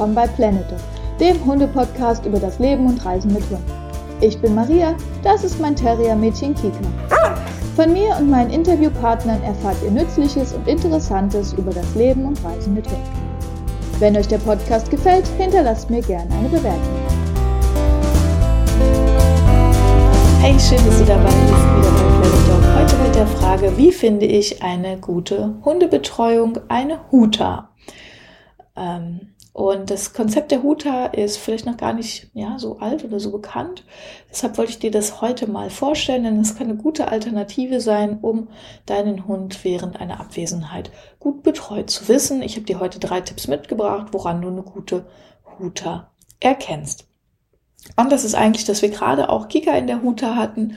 willkommen bei Planet Dog, dem Hunde-Podcast über das Leben und Reisen mit Hunden. Ich bin Maria, das ist mein Terrier-Mädchen Kika. Von mir und meinen Interviewpartnern erfahrt ihr Nützliches und Interessantes über das Leben und Reisen mit Hunden. Wenn euch der Podcast gefällt, hinterlasst mir gerne eine Bewertung. Hey, schön, dass du dabei bist, wieder bei Planet Dog. Heute mit der Frage, wie finde ich eine gute Hundebetreuung, eine Huta? Ähm, und das Konzept der Huta ist vielleicht noch gar nicht ja, so alt oder so bekannt. Deshalb wollte ich dir das heute mal vorstellen, denn es kann eine gute Alternative sein, um deinen Hund während einer Abwesenheit gut betreut zu wissen. Ich habe dir heute drei Tipps mitgebracht, woran du eine gute Huta erkennst. Und das ist eigentlich, dass wir gerade auch Kika in der Huta hatten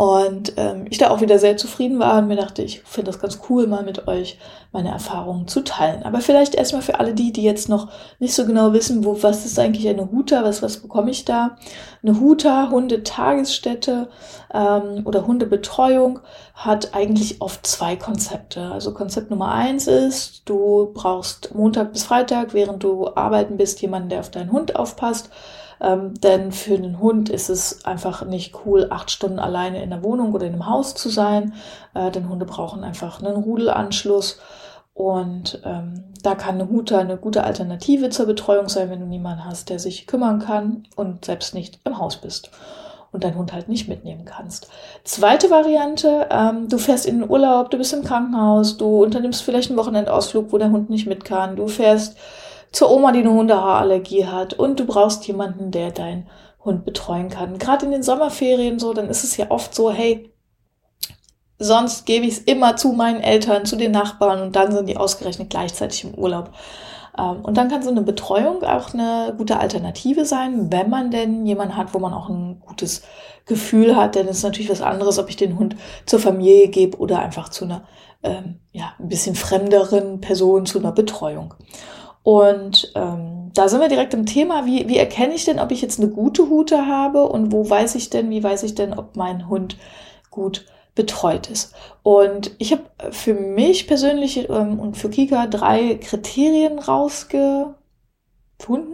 und ähm, ich da auch wieder sehr zufrieden war und mir dachte, ich finde das ganz cool, mal mit euch meine Erfahrungen zu teilen. Aber vielleicht erstmal für alle die, die jetzt noch nicht so genau wissen, wo, was ist eigentlich eine Huta, was, was bekomme ich da? Eine Huta, Hundetagesstätte ähm, oder Hundebetreuung hat eigentlich oft zwei Konzepte. Also Konzept Nummer eins ist, du brauchst Montag bis Freitag, während du arbeiten bist, jemanden, der auf deinen Hund aufpasst. Ähm, denn für einen Hund ist es einfach nicht cool, acht Stunden alleine in der Wohnung oder in einem Haus zu sein. Äh, denn Hunde brauchen einfach einen Rudelanschluss. Und ähm, da kann eine Huta eine gute Alternative zur Betreuung sein, wenn du niemanden hast, der sich kümmern kann und selbst nicht im Haus bist und deinen Hund halt nicht mitnehmen kannst. Zweite Variante, ähm, du fährst in den Urlaub, du bist im Krankenhaus, du unternimmst vielleicht einen Wochenendausflug, wo der Hund nicht mit kann, du fährst zur Oma, die eine Hundehaarallergie hat und du brauchst jemanden, der deinen Hund betreuen kann. Gerade in den Sommerferien so, dann ist es ja oft so, hey, sonst gebe ich es immer zu meinen Eltern, zu den Nachbarn und dann sind die ausgerechnet gleichzeitig im Urlaub. Ähm, und dann kann so eine Betreuung auch eine gute Alternative sein, wenn man denn jemanden hat, wo man auch ein gutes Gefühl hat. Denn es ist natürlich was anderes, ob ich den Hund zur Familie gebe oder einfach zu einer ähm, ja, ein bisschen fremderen Person, zu einer Betreuung. Und ähm, da sind wir direkt im Thema, wie, wie erkenne ich denn, ob ich jetzt eine gute Hute habe und wo weiß ich denn, wie weiß ich denn, ob mein Hund gut betreut ist. Und ich habe für mich persönlich ähm, und für Kika drei Kriterien rausgefunden,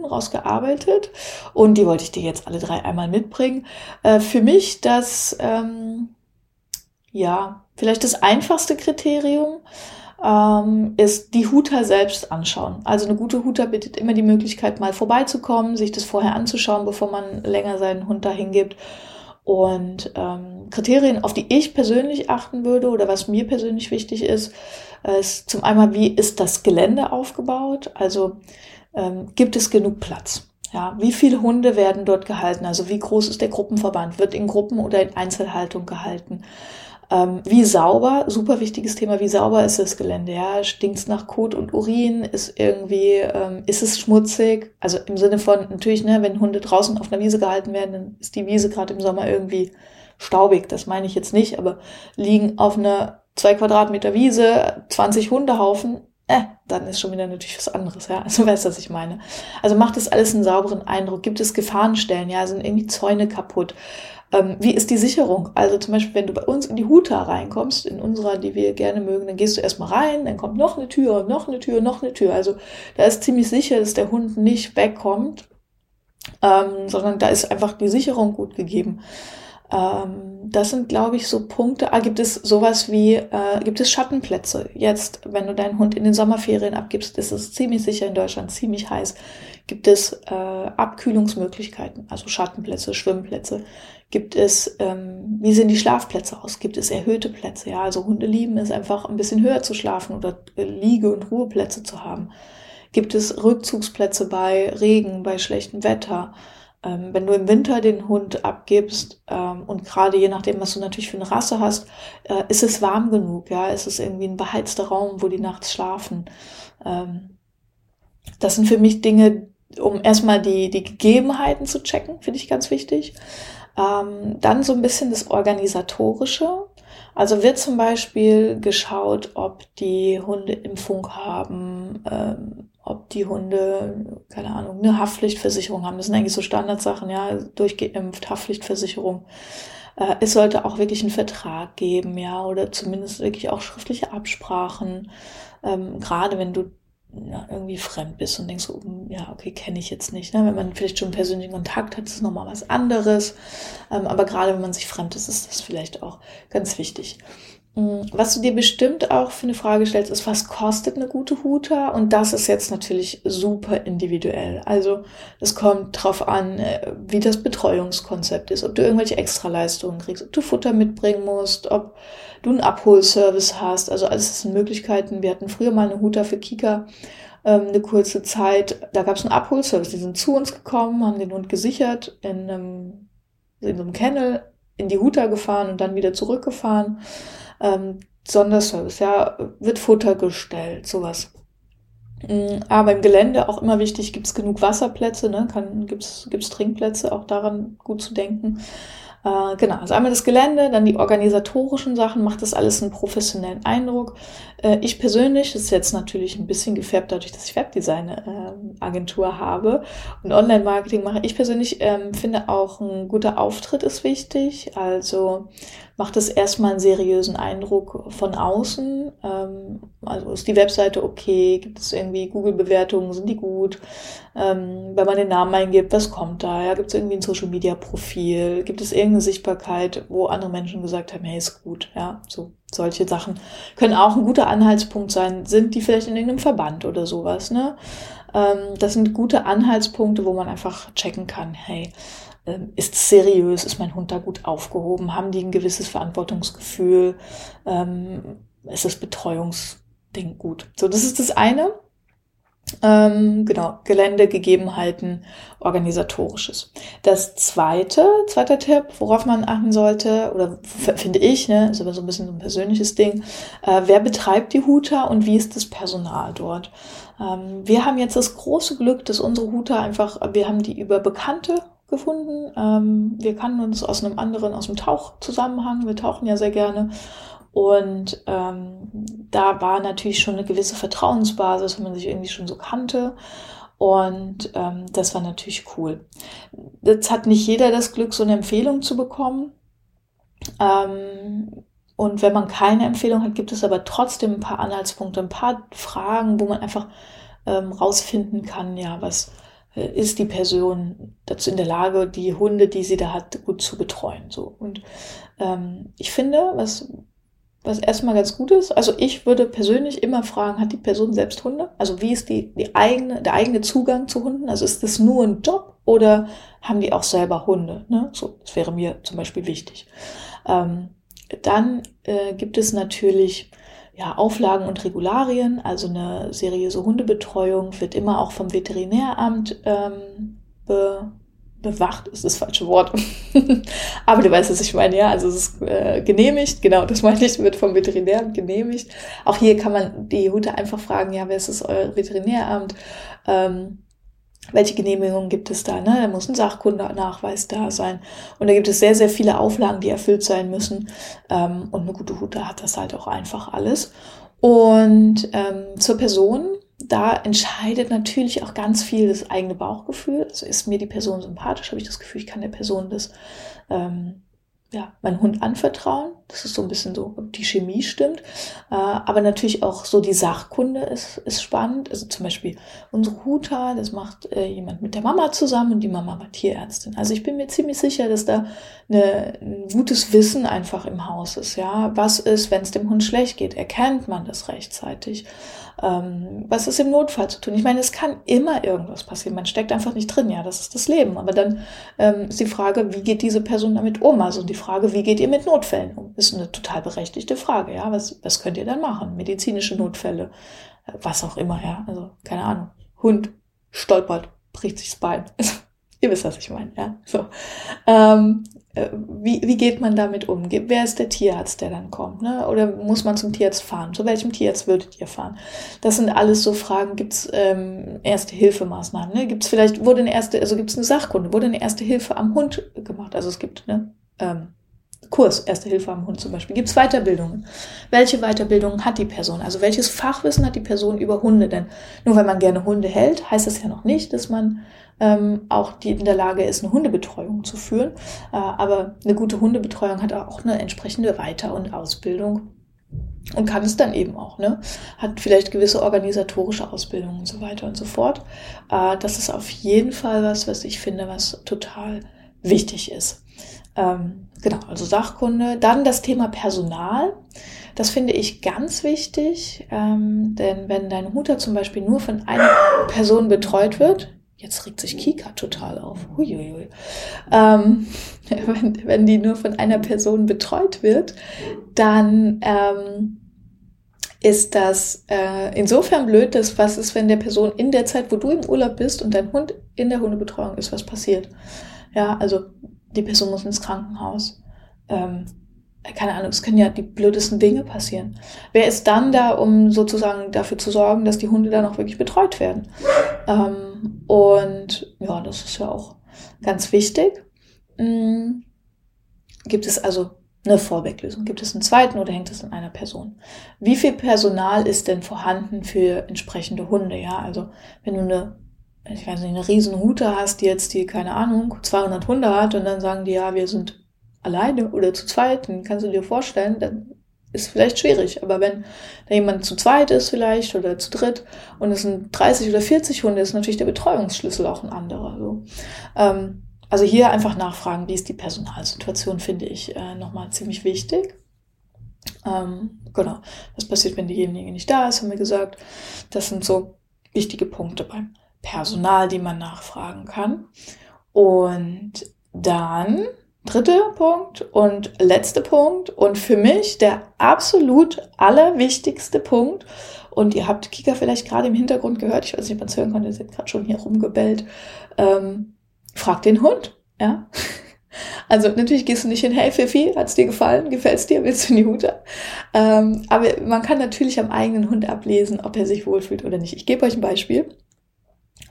rausgearbeitet und die wollte ich dir jetzt alle drei einmal mitbringen. Äh, für mich das, ähm, ja, vielleicht das einfachste Kriterium ähm, ist die Huter selbst anschauen. Also eine gute Huter bietet immer die Möglichkeit, mal vorbeizukommen, sich das vorher anzuschauen, bevor man länger seinen Hund dahin gibt. Und ähm, Kriterien, auf die ich persönlich achten würde oder was mir persönlich wichtig ist, ist zum einen, wie ist das Gelände aufgebaut? Also ähm, gibt es genug Platz? Ja, wie viele Hunde werden dort gehalten? Also wie groß ist der Gruppenverband? Wird in Gruppen oder in Einzelhaltung gehalten? Ähm, wie sauber, super wichtiges Thema, wie sauber ist das Gelände? Ja, stinkt's nach Kot und Urin? Ist irgendwie, ähm, ist es schmutzig? Also im Sinne von, natürlich, ne, wenn Hunde draußen auf einer Wiese gehalten werden, dann ist die Wiese gerade im Sommer irgendwie staubig. Das meine ich jetzt nicht, aber liegen auf einer zwei Quadratmeter Wiese 20 Hundehaufen, äh, dann ist schon wieder natürlich was anderes, ja. Also weißt du, was ich meine. Also macht das alles einen sauberen Eindruck? Gibt es Gefahrenstellen? Ja, sind irgendwie Zäune kaputt? Ähm, wie ist die Sicherung? Also zum Beispiel, wenn du bei uns in die Huta reinkommst, in unserer, die wir gerne mögen, dann gehst du erstmal rein, dann kommt noch eine Tür, noch eine Tür, noch eine Tür. Also da ist ziemlich sicher, dass der Hund nicht wegkommt, ähm, sondern da ist einfach die Sicherung gut gegeben. Ähm, das sind, glaube ich, so Punkte. Ah, gibt es sowas wie, äh, gibt es Schattenplätze? Jetzt, wenn du deinen Hund in den Sommerferien abgibst, ist es ziemlich sicher in Deutschland, ziemlich heiß. Gibt es äh, Abkühlungsmöglichkeiten, also Schattenplätze, Schwimmplätze? Gibt es, ähm, wie sehen die Schlafplätze aus? Gibt es erhöhte Plätze? Ja, also Hunde lieben es einfach ein bisschen höher zu schlafen oder äh, Liege- und Ruheplätze zu haben. Gibt es Rückzugsplätze bei Regen, bei schlechtem Wetter? Ähm, wenn du im Winter den Hund abgibst ähm, und gerade je nachdem, was du natürlich für eine Rasse hast, äh, ist es warm genug, ja, ist es irgendwie ein beheizter Raum, wo die nachts schlafen. Ähm, das sind für mich Dinge, um erstmal die, die Gegebenheiten zu checken, finde ich ganz wichtig. Ähm, dann so ein bisschen das Organisatorische. Also wird zum Beispiel geschaut, ob die Hunde Impfung haben, ähm, ob die Hunde, keine Ahnung, eine Haftpflichtversicherung haben. Das sind eigentlich so Standardsachen, ja, durchgeimpft, Haftpflichtversicherung. Äh, es sollte auch wirklich einen Vertrag geben, ja, oder zumindest wirklich auch schriftliche Absprachen. Ähm, gerade wenn du ja, irgendwie fremd bist und denkst so, hm, ja, okay, kenne ich jetzt nicht. Ne? Wenn man vielleicht schon persönlichen Kontakt hat, ist es nochmal was anderes. Ähm, aber gerade wenn man sich fremd ist, ist das vielleicht auch ganz wichtig. Hm, was du dir bestimmt auch für eine Frage stellst, ist, was kostet eine gute Huta? Und das ist jetzt natürlich super individuell. Also es kommt drauf an, äh, wie das Betreuungskonzept ist, ob du irgendwelche Extraleistungen kriegst, ob du Futter mitbringen musst, ob du einen Abholservice hast. Also alles sind Möglichkeiten. Wir hatten früher mal eine Huta für Kika ähm, eine kurze Zeit. Da gab es einen Abholservice. Die sind zu uns gekommen, haben den Hund gesichert in einem, in so einem Kennel, in die Huta gefahren und dann wieder zurückgefahren ähm, Sonderservice, ja, wird Futter gestellt, sowas. Mm, aber im Gelände auch immer wichtig, gibt es genug Wasserplätze, ne? gibt es Trinkplätze, auch daran gut zu denken. Äh, genau, also einmal das Gelände, dann die organisatorischen Sachen, macht das alles einen professionellen Eindruck. Äh, ich persönlich, das ist jetzt natürlich ein bisschen gefärbt dadurch, dass ich Webdesign-Agentur äh, habe und Online-Marketing mache. Ich persönlich ähm, finde auch ein guter Auftritt ist wichtig. Also macht es erstmal einen seriösen Eindruck von außen. Ähm, also ist die Webseite okay? Gibt es irgendwie Google-Bewertungen? Sind die gut? Ähm, wenn man den Namen eingibt, was kommt da? Ja, gibt es irgendwie ein Social-Media-Profil? Gibt es irgendeine Sichtbarkeit, wo andere Menschen gesagt haben, hey, ist gut? Ja, so solche Sachen können auch ein guter Anhaltspunkt sein. Sind die vielleicht in irgendeinem Verband oder sowas? Ne? Ähm, das sind gute Anhaltspunkte, wo man einfach checken kann, hey, ähm, ist es seriös, ist mein Hund da gut aufgehoben, haben die ein gewisses Verantwortungsgefühl, ähm, ist das Betreuungsding gut. So, das ist das eine. Ähm, genau, Geländegegebenheiten, organisatorisches. Das zweite, zweiter Tipp, worauf man achten sollte, oder finde ich, ne, ist aber so ein bisschen so ein persönliches Ding, äh, wer betreibt die Huta und wie ist das Personal dort? Ähm, wir haben jetzt das große Glück, dass unsere Huta einfach, wir haben die über Bekannte gefunden. Ähm, wir kannten uns aus einem anderen, aus dem Tauchzusammenhang. Wir tauchen ja sehr gerne. Und ähm, da war natürlich schon eine gewisse Vertrauensbasis, wenn man sich irgendwie schon so kannte. Und ähm, das war natürlich cool. Jetzt hat nicht jeder das Glück, so eine Empfehlung zu bekommen. Ähm, und wenn man keine Empfehlung hat, gibt es aber trotzdem ein paar Anhaltspunkte, ein paar Fragen, wo man einfach ähm, rausfinden kann, ja, was, ist die Person dazu in der Lage, die Hunde, die sie da hat, gut zu betreuen. So. Und ähm, ich finde, was, was erstmal ganz gut ist, also ich würde persönlich immer fragen, hat die Person selbst Hunde? Also wie ist die, die eigene, der eigene Zugang zu Hunden? Also ist das nur ein Job oder haben die auch selber Hunde? Ne? So, das wäre mir zum Beispiel wichtig. Ähm, dann äh, gibt es natürlich ja, Auflagen und Regularien, also eine seriöse Hundebetreuung wird immer auch vom Veterinäramt ähm, be, bewacht, ist das falsche Wort. Aber du weißt, was ich meine, ja, also es ist äh, genehmigt, genau, das meine ich, wird vom Veterinäramt genehmigt. Auch hier kann man die Hunde einfach fragen, ja, wer ist das euer Veterinäramt? Ähm, welche Genehmigungen gibt es da? Ne? Da muss ein Sachkundenachweis da sein. Und da gibt es sehr, sehr viele Auflagen, die erfüllt sein müssen. Ähm, und eine gute Hute hat das halt auch einfach alles. Und ähm, zur Person, da entscheidet natürlich auch ganz viel das eigene Bauchgefühl. Also ist mir die Person sympathisch, habe ich das Gefühl, ich kann der Person das ähm, ja, meinen Hund anvertrauen. Das ist so ein bisschen so, ob die Chemie stimmt. Äh, aber natürlich auch so die Sachkunde ist, ist spannend. Also zum Beispiel unsere Huta, das macht äh, jemand mit der Mama zusammen und die Mama war Tierärztin. Also ich bin mir ziemlich sicher, dass da eine, ein gutes Wissen einfach im Haus ist. Ja, was ist, wenn es dem Hund schlecht geht? Erkennt man das rechtzeitig? Ähm, was ist im Notfall zu tun? Ich meine, es kann immer irgendwas passieren. Man steckt einfach nicht drin. Ja, das ist das Leben. Aber dann ähm, ist die Frage, wie geht diese Person damit um? Also die Frage, wie geht ihr mit Notfällen um? Ist eine total berechtigte Frage. Ja, was, was könnt ihr dann machen? Medizinische Notfälle, äh, was auch immer. Ja, also keine Ahnung. Hund stolpert, bricht sich das Bein. Ihr wisst, was ich meine, ja. So. Ähm, äh, wie, wie geht man damit um? Wer ist der Tierarzt, der dann kommt? Ne? Oder muss man zum Tierarzt fahren? Zu welchem Tierarzt würdet ihr fahren? Das sind alles so Fragen. Gibt es ähm, Erste-Hilfemaßnahmen? Ne? Gibt es vielleicht, wurde eine erste, also gibt es eine Sachkunde, wurde eine Erste Hilfe am Hund gemacht? Also es gibt ne, ähm, Kurs Erste Hilfe am Hund zum Beispiel. Gibt es Weiterbildungen? Welche Weiterbildungen hat die Person? Also welches Fachwissen hat die Person über Hunde? Denn nur weil man gerne Hunde hält, heißt das ja noch nicht, dass man ähm, auch die in der Lage ist, eine Hundebetreuung zu führen. Äh, aber eine gute Hundebetreuung hat auch eine entsprechende Weiter- und Ausbildung. und kann es dann eben auch, ne? Hat vielleicht gewisse organisatorische Ausbildungen und so weiter und so fort. Äh, das ist auf jeden Fall was, was ich finde, was total wichtig ist. Ähm, genau, also Sachkunde. Dann das Thema Personal. Das finde ich ganz wichtig, ähm, denn wenn dein Huter zum Beispiel nur von einer Person betreut wird, jetzt regt sich Kika total auf, Huiuiui. Ähm, wenn, wenn die nur von einer Person betreut wird, dann ähm, ist das äh, insofern blöd, dass was ist, wenn der Person in der Zeit, wo du im Urlaub bist und dein Hund in der Hundebetreuung ist, was passiert. Ja, also die Person muss ins Krankenhaus. Ähm, keine Ahnung, es können ja die blödesten Dinge passieren. Wer ist dann da, um sozusagen dafür zu sorgen, dass die Hunde dann auch wirklich betreut werden? Ähm, und ja, das ist ja auch ganz wichtig. Mhm. Gibt es also eine Vorweglösung? Gibt es einen zweiten oder hängt es an einer Person? Wie viel Personal ist denn vorhanden für entsprechende Hunde? Ja, also wenn du eine ich weiß nicht, eine riesen Hute hast, die jetzt die, keine Ahnung, 200 Hunde hat und dann sagen die, ja, wir sind alleine oder zu zweit, dann kannst du dir vorstellen, dann ist vielleicht schwierig. Aber wenn da jemand zu zweit ist vielleicht oder zu dritt und es sind 30 oder 40 Hunde, ist natürlich der Betreuungsschlüssel auch ein anderer. So. Ähm, also hier einfach nachfragen, wie ist die Personalsituation, finde ich äh, nochmal ziemlich wichtig. Ähm, genau, was passiert, wenn diejenige nicht da ist, haben wir gesagt. Das sind so wichtige Punkte beim Personal, die man nachfragen kann. Und dann dritter Punkt und letzter Punkt und für mich der absolut allerwichtigste Punkt. Und ihr habt Kika vielleicht gerade im Hintergrund gehört, ich weiß nicht, ob man es hören konnte, sie hat gerade schon hier rumgebellt. Ähm, frag den Hund, ja. Also natürlich gehst du nicht hin, hey Fifi, hat's dir gefallen? Gefällt's dir? Willst du in die Hute? Ähm, aber man kann natürlich am eigenen Hund ablesen, ob er sich wohlfühlt oder nicht. Ich gebe euch ein Beispiel.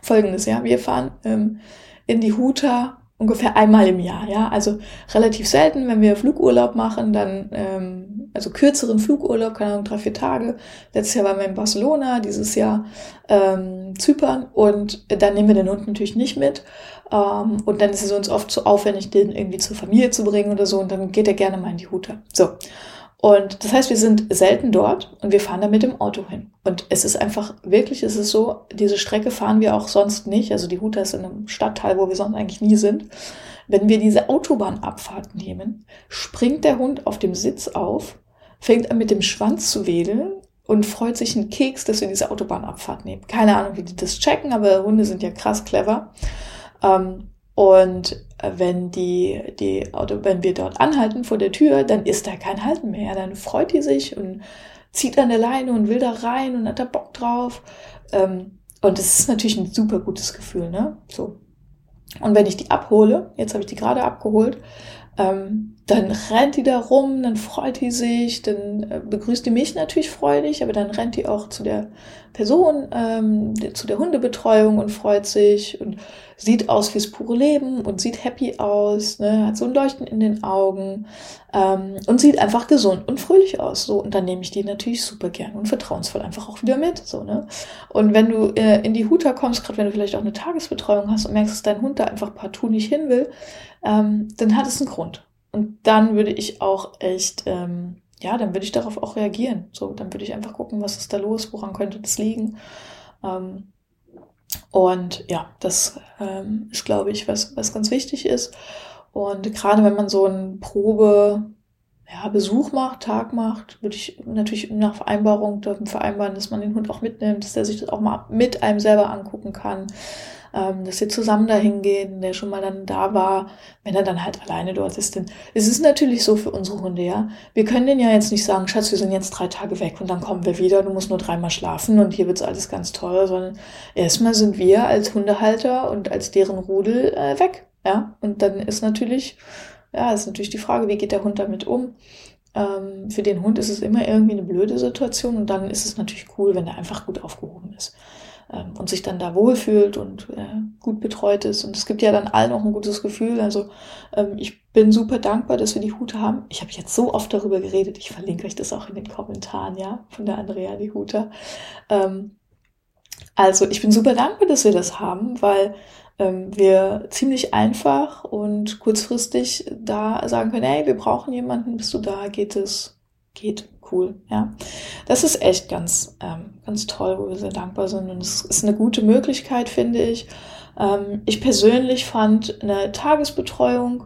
Folgendes, ja, wir fahren ähm, in die Huta ungefähr einmal im Jahr, ja, also relativ selten, wenn wir Flugurlaub machen, dann ähm, also kürzeren Flugurlaub, keine Ahnung, drei vier Tage. Letztes Jahr waren wir in Barcelona, dieses Jahr ähm, Zypern und dann nehmen wir den Hund natürlich nicht mit ähm, und dann ist es uns oft zu aufwendig, den irgendwie zur Familie zu bringen oder so und dann geht er gerne mal in die Hute. So und das heißt, wir sind selten dort und wir fahren da mit dem Auto hin. Und es ist einfach, wirklich ist es so, diese Strecke fahren wir auch sonst nicht. Also die Huta ist in einem Stadtteil, wo wir sonst eigentlich nie sind. Wenn wir diese Autobahnabfahrt nehmen, springt der Hund auf dem Sitz auf, fängt an mit dem Schwanz zu wedeln und freut sich einen Keks, dass wir diese Autobahnabfahrt nehmen. Keine Ahnung, wie die das checken, aber Hunde sind ja krass clever. Ähm, und wenn die, die Auto, wenn wir dort anhalten vor der Tür, dann ist da kein Halten mehr. Dann freut die sich und zieht an der Leine und will da rein und hat da Bock drauf. Ähm, und das ist natürlich ein super gutes Gefühl, ne? So. Und wenn ich die abhole, jetzt habe ich die gerade abgeholt, ähm, dann rennt die da rum, dann freut die sich, dann äh, begrüßt die mich natürlich freudig, aber dann rennt die auch zu der Person, ähm, zu der Hundebetreuung und freut sich und sieht aus wie das pure Leben und sieht happy aus, ne, hat so ein Leuchten in den Augen ähm, und sieht einfach gesund und fröhlich aus. So, und dann nehme ich die natürlich super gern und vertrauensvoll einfach auch wieder mit. So, ne? Und wenn du äh, in die Huta kommst, gerade wenn du vielleicht auch eine Tagesbetreuung hast und merkst, dass dein Hund da einfach partout nicht hin will, ähm, dann hat es einen Grund. Und dann würde ich auch echt, ähm, ja, dann würde ich darauf auch reagieren. So, dann würde ich einfach gucken, was ist da los, woran könnte das liegen. Ähm, und ja, das ähm, ist, glaube ich, was, was ganz wichtig ist. Und gerade wenn man so einen Probe, ja, Besuch macht, Tag macht, würde ich natürlich nach Vereinbarung vereinbaren, dass man den Hund auch mitnimmt, dass der sich das auch mal mit einem selber angucken kann ähm, dass sie zusammen dahin gehen, der schon mal dann da war, wenn er dann halt alleine dort ist. Denn es ist natürlich so für unsere Hunde, ja. Wir können denen ja jetzt nicht sagen, Schatz, wir sind jetzt drei Tage weg und dann kommen wir wieder, du musst nur dreimal schlafen und hier wird's alles ganz toll, sondern erstmal sind wir als Hundehalter und als deren Rudel äh, weg, ja. Und dann ist natürlich, ja, ist natürlich die Frage, wie geht der Hund damit um? Ähm, für den Hund ist es immer irgendwie eine blöde Situation und dann ist es natürlich cool, wenn er einfach gut aufgehoben ist und sich dann da wohlfühlt und äh, gut betreut ist. Und es gibt ja dann allen auch ein gutes Gefühl. Also ähm, ich bin super dankbar, dass wir die Hute haben. Ich habe jetzt so oft darüber geredet. Ich verlinke euch das auch in den Kommentaren, ja, von der Andrea die Huta. Ähm, also ich bin super dankbar, dass wir das haben, weil ähm, wir ziemlich einfach und kurzfristig da sagen können, hey, wir brauchen jemanden, bist du da, geht es geht. Cool, ja. Das ist echt ganz, ähm, ganz toll, wo wir sehr dankbar sind. Und es ist eine gute Möglichkeit, finde ich. Ähm, ich persönlich fand eine Tagesbetreuung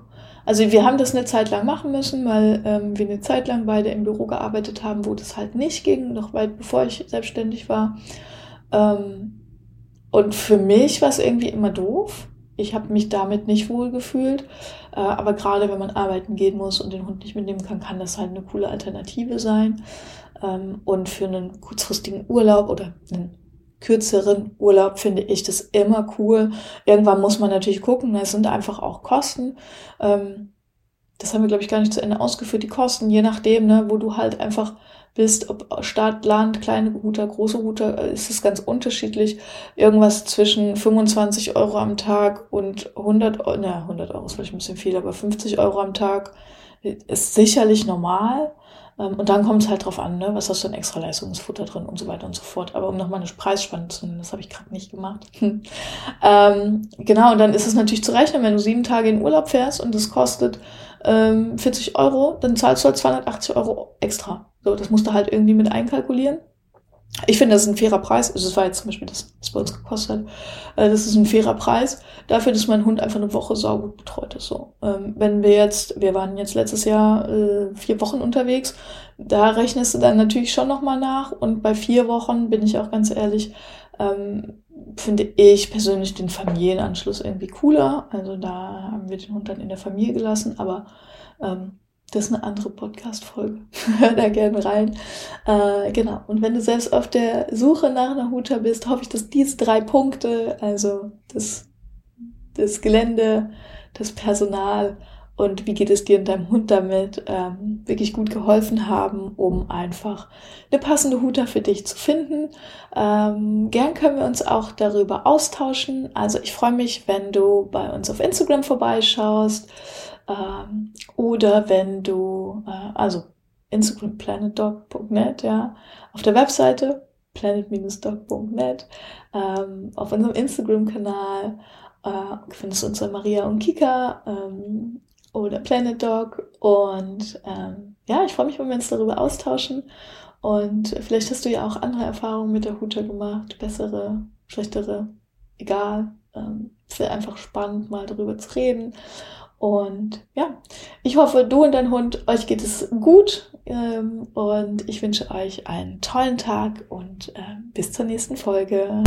also wir haben das eine Zeit lang machen müssen, weil ähm, wir eine Zeit lang beide im Büro gearbeitet haben, wo das halt nicht ging, noch weit bevor ich selbstständig war. Ähm, und für mich war es irgendwie immer doof. Ich habe mich damit nicht wohl gefühlt. Äh, aber gerade wenn man arbeiten gehen muss und den Hund nicht mitnehmen kann, kann das halt eine coole Alternative sein. Ähm, und für einen kurzfristigen Urlaub oder einen kürzeren Urlaub finde ich das immer cool. Irgendwann muss man natürlich gucken, es sind einfach auch Kosten. Ähm, das haben wir, glaube ich, gar nicht zu Ende ausgeführt, die Kosten, je nachdem, ne, wo du halt einfach bist, ob Stadt, Land, kleine Router, große Router, äh, ist es ganz unterschiedlich. Irgendwas zwischen 25 Euro am Tag und 100 Euro, na, 100 Euro ist vielleicht ein bisschen viel, aber 50 Euro am Tag ist sicherlich normal. Ähm, und dann kommt es halt drauf an, ne? was hast du an extra Leistungsfutter drin und so weiter und so fort. Aber um nochmal eine Preisspanne zu nennen, das habe ich gerade nicht gemacht. ähm, genau, und dann ist es natürlich zu rechnen, wenn du sieben Tage in Urlaub fährst und das kostet ähm, 40 Euro, dann zahlst du halt 280 Euro extra. So, das musst du halt irgendwie mit einkalkulieren. Ich finde, das ist ein fairer Preis. Also, es war jetzt zum Beispiel das, was bei uns gekostet hat. Äh, das ist ein fairer Preis dafür, dass mein Hund einfach eine Woche saugut betreut ist. So, ähm, wenn wir jetzt, wir waren jetzt letztes Jahr äh, vier Wochen unterwegs, da rechnest du dann natürlich schon nochmal nach. Und bei vier Wochen bin ich auch ganz ehrlich, ähm, finde ich persönlich den Familienanschluss irgendwie cooler. Also da haben wir den Hund dann in der Familie gelassen, aber ähm, das ist eine andere Podcast-Folge. Hör da gerne rein. Äh, genau. Und wenn du selbst auf der Suche nach einer Huta bist, hoffe ich, dass diese drei Punkte, also das, das Gelände, das Personal und wie geht es dir und deinem Hund damit, ähm, wirklich gut geholfen haben, um einfach eine passende Huta für dich zu finden. Ähm, gern können wir uns auch darüber austauschen. Also ich freue mich, wenn du bei uns auf Instagram vorbeischaust ähm, oder wenn du, äh, also Instagram planetdog.net, ja, auf der Webseite planet-dog.net, ähm, auf unserem Instagram-Kanal äh, findest du unsere Maria und Kika ähm, oder Planet Dog und ähm, ja, ich freue mich, wenn wir uns darüber austauschen und vielleicht hast du ja auch andere Erfahrungen mit der Huta gemacht, bessere, schlechtere, egal. Ähm, es wäre einfach spannend, mal darüber zu reden. Und ja, ich hoffe, du und dein Hund, euch geht es gut. Ähm, und ich wünsche euch einen tollen Tag und äh, bis zur nächsten Folge.